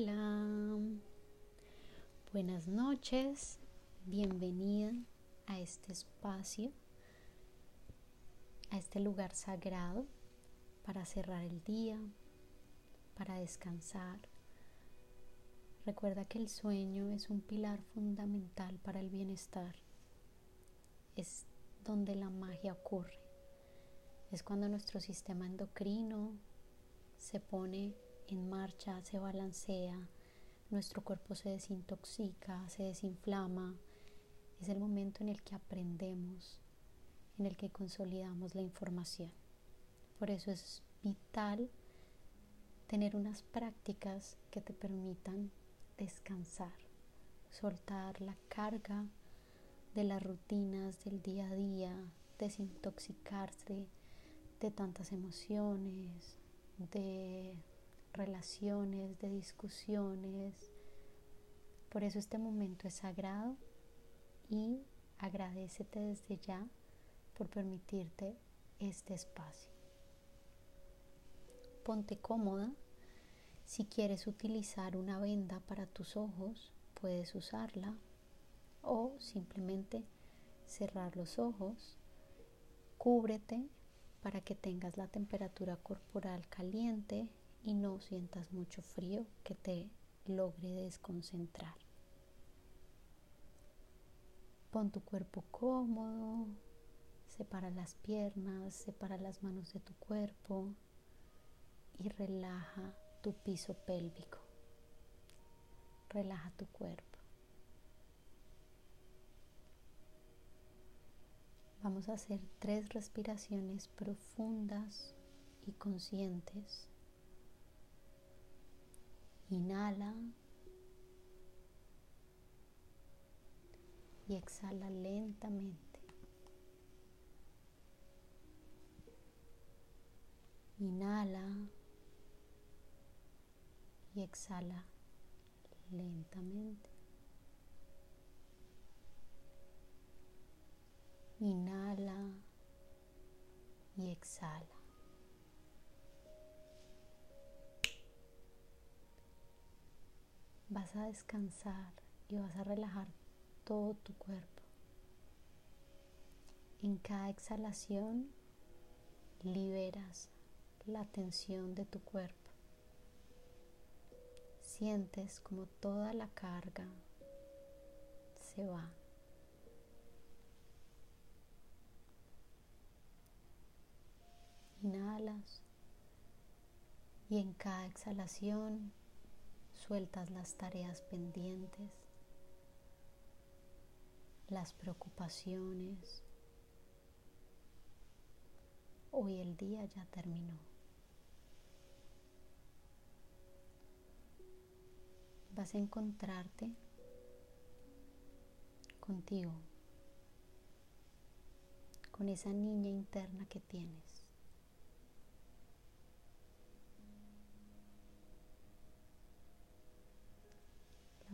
Hola, buenas noches, bienvenida a este espacio, a este lugar sagrado para cerrar el día, para descansar. Recuerda que el sueño es un pilar fundamental para el bienestar. Es donde la magia ocurre. Es cuando nuestro sistema endocrino se pone en marcha, se balancea, nuestro cuerpo se desintoxica, se desinflama. Es el momento en el que aprendemos, en el que consolidamos la información. Por eso es vital tener unas prácticas que te permitan descansar, soltar la carga de las rutinas del día a día, desintoxicarse de tantas emociones, de relaciones, de discusiones. Por eso este momento es sagrado y agradecete desde ya por permitirte este espacio. Ponte cómoda. Si quieres utilizar una venda para tus ojos, puedes usarla o simplemente cerrar los ojos. Cúbrete para que tengas la temperatura corporal caliente y no sientas mucho frío que te logre desconcentrar. Pon tu cuerpo cómodo, separa las piernas, separa las manos de tu cuerpo y relaja tu piso pélvico. Relaja tu cuerpo. Vamos a hacer tres respiraciones profundas y conscientes. Inhala y exhala lentamente. Inhala y exhala lentamente. Inhala y exhala. Vas a descansar y vas a relajar todo tu cuerpo. En cada exhalación liberas la tensión de tu cuerpo. Sientes como toda la carga se va. Inhalas y en cada exhalación Sueltas las tareas pendientes, las preocupaciones. Hoy el día ya terminó. Vas a encontrarte contigo, con esa niña interna que tienes.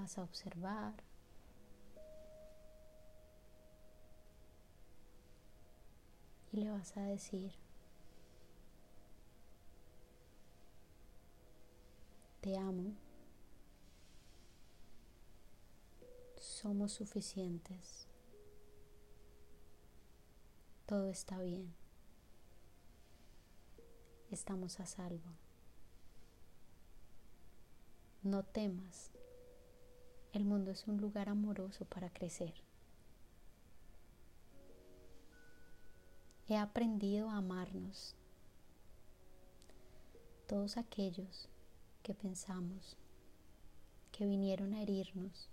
Vas a observar. Y le vas a decir, te amo, somos suficientes, todo está bien, estamos a salvo. No temas, el mundo es un lugar amoroso para crecer. He aprendido a amarnos. Todos aquellos que pensamos que vinieron a herirnos,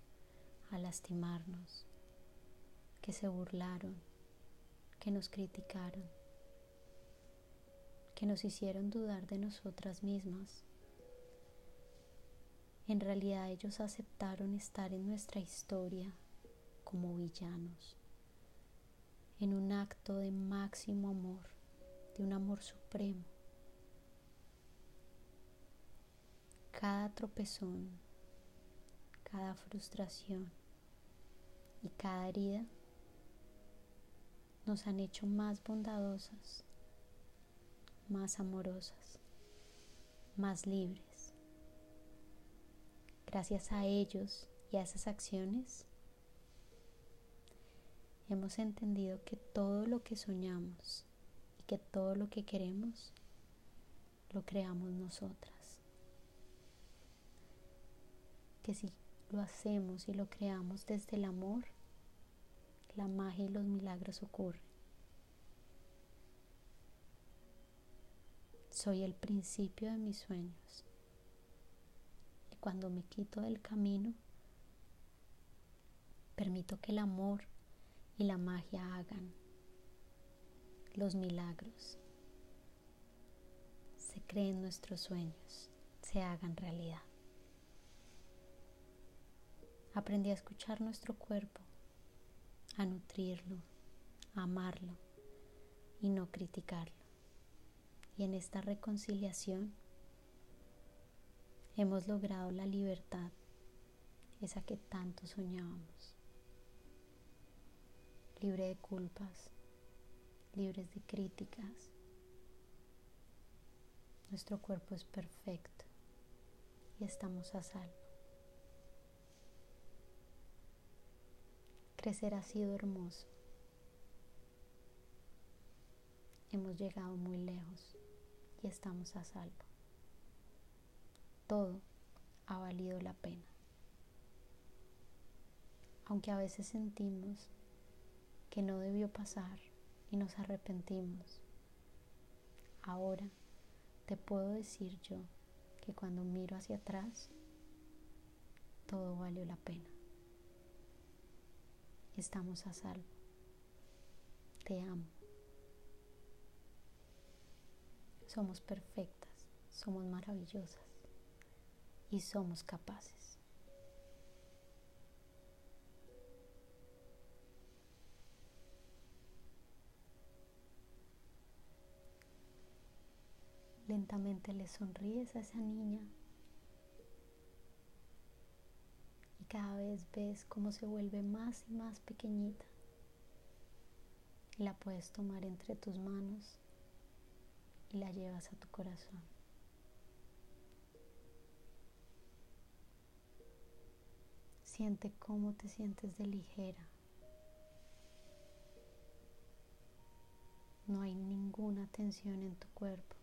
a lastimarnos, que se burlaron, que nos criticaron, que nos hicieron dudar de nosotras mismas, en realidad ellos aceptaron estar en nuestra historia como villanos, en un acto de máximo amor, de un amor supremo. Cada tropezón, cada frustración y cada herida nos han hecho más bondadosas, más amorosas, más libres gracias a ellos y a esas acciones, hemos entendido que todo lo que soñamos y que todo lo que queremos lo creamos nosotras. Que si lo hacemos y lo creamos desde el amor, la magia y los milagros ocurren. Soy el principio de mis sueños. Cuando me quito del camino, permito que el amor y la magia hagan los milagros, se creen nuestros sueños, se hagan realidad. Aprendí a escuchar nuestro cuerpo, a nutrirlo, a amarlo y no criticarlo. Y en esta reconciliación hemos logrado la libertad, esa que tanto soñábamos libre de culpas, libres de críticas. Nuestro cuerpo es perfecto y estamos a salvo. Crecer ha sido hermoso. Hemos llegado muy lejos y estamos a salvo. Todo ha valido la pena. Aunque a veces sentimos que no debió pasar y nos arrepentimos. Ahora te puedo decir yo que cuando miro hacia atrás, todo valió la pena. Estamos a salvo. Te amo. Somos perfectas, somos maravillosas y somos capaces. Lentamente le sonríes a esa niña y cada vez ves cómo se vuelve más y más pequeñita. La puedes tomar entre tus manos y la llevas a tu corazón. Siente cómo te sientes de ligera. No hay ninguna tensión en tu cuerpo.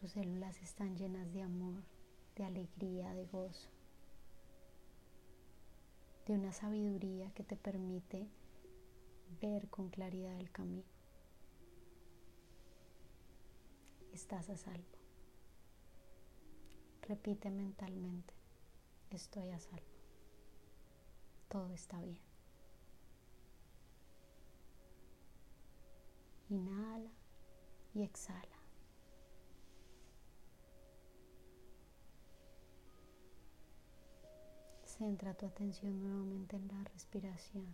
Tus células están llenas de amor, de alegría, de gozo, de una sabiduría que te permite ver con claridad el camino. Estás a salvo. Repite mentalmente, estoy a salvo. Todo está bien. Inhala y exhala. Centra tu atención nuevamente en la respiración.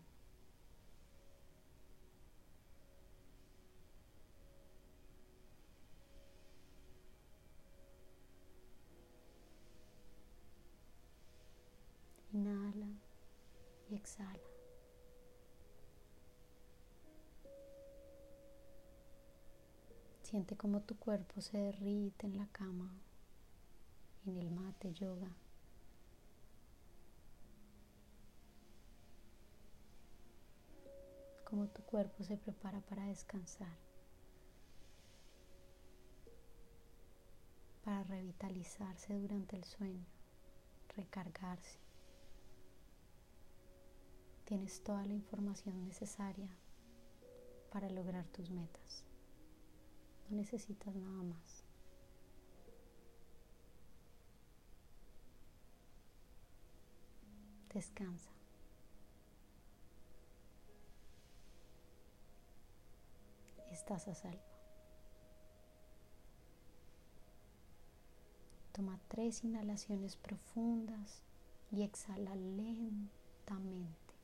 Siente como tu cuerpo se derrite en la cama, en el mate yoga. cómo tu cuerpo se prepara para descansar, para revitalizarse durante el sueño, recargarse. Tienes toda la información necesaria para lograr tus metas. No necesitas nada más. Descansa. estás a salvo. Toma tres inhalaciones profundas y exhala lentamente.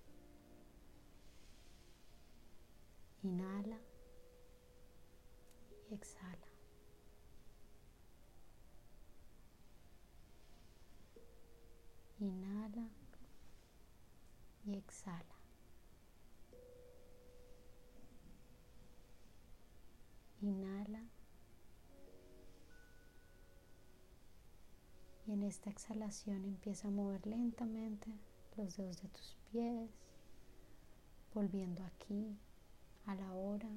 Inhala y exhala. Inhala y exhala. Inhala. En esta exhalación empieza a mover lentamente los dedos de tus pies, volviendo aquí a la hora,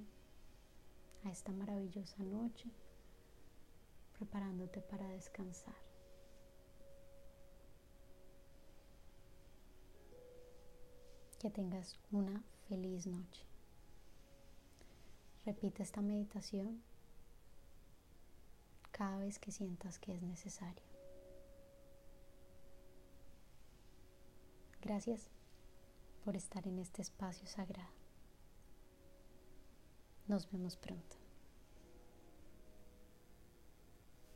a esta maravillosa noche, preparándote para descansar. Que tengas una feliz noche. Repite esta meditación cada vez que sientas que es necesario. Gracias por estar en este espacio sagrado. Nos vemos pronto.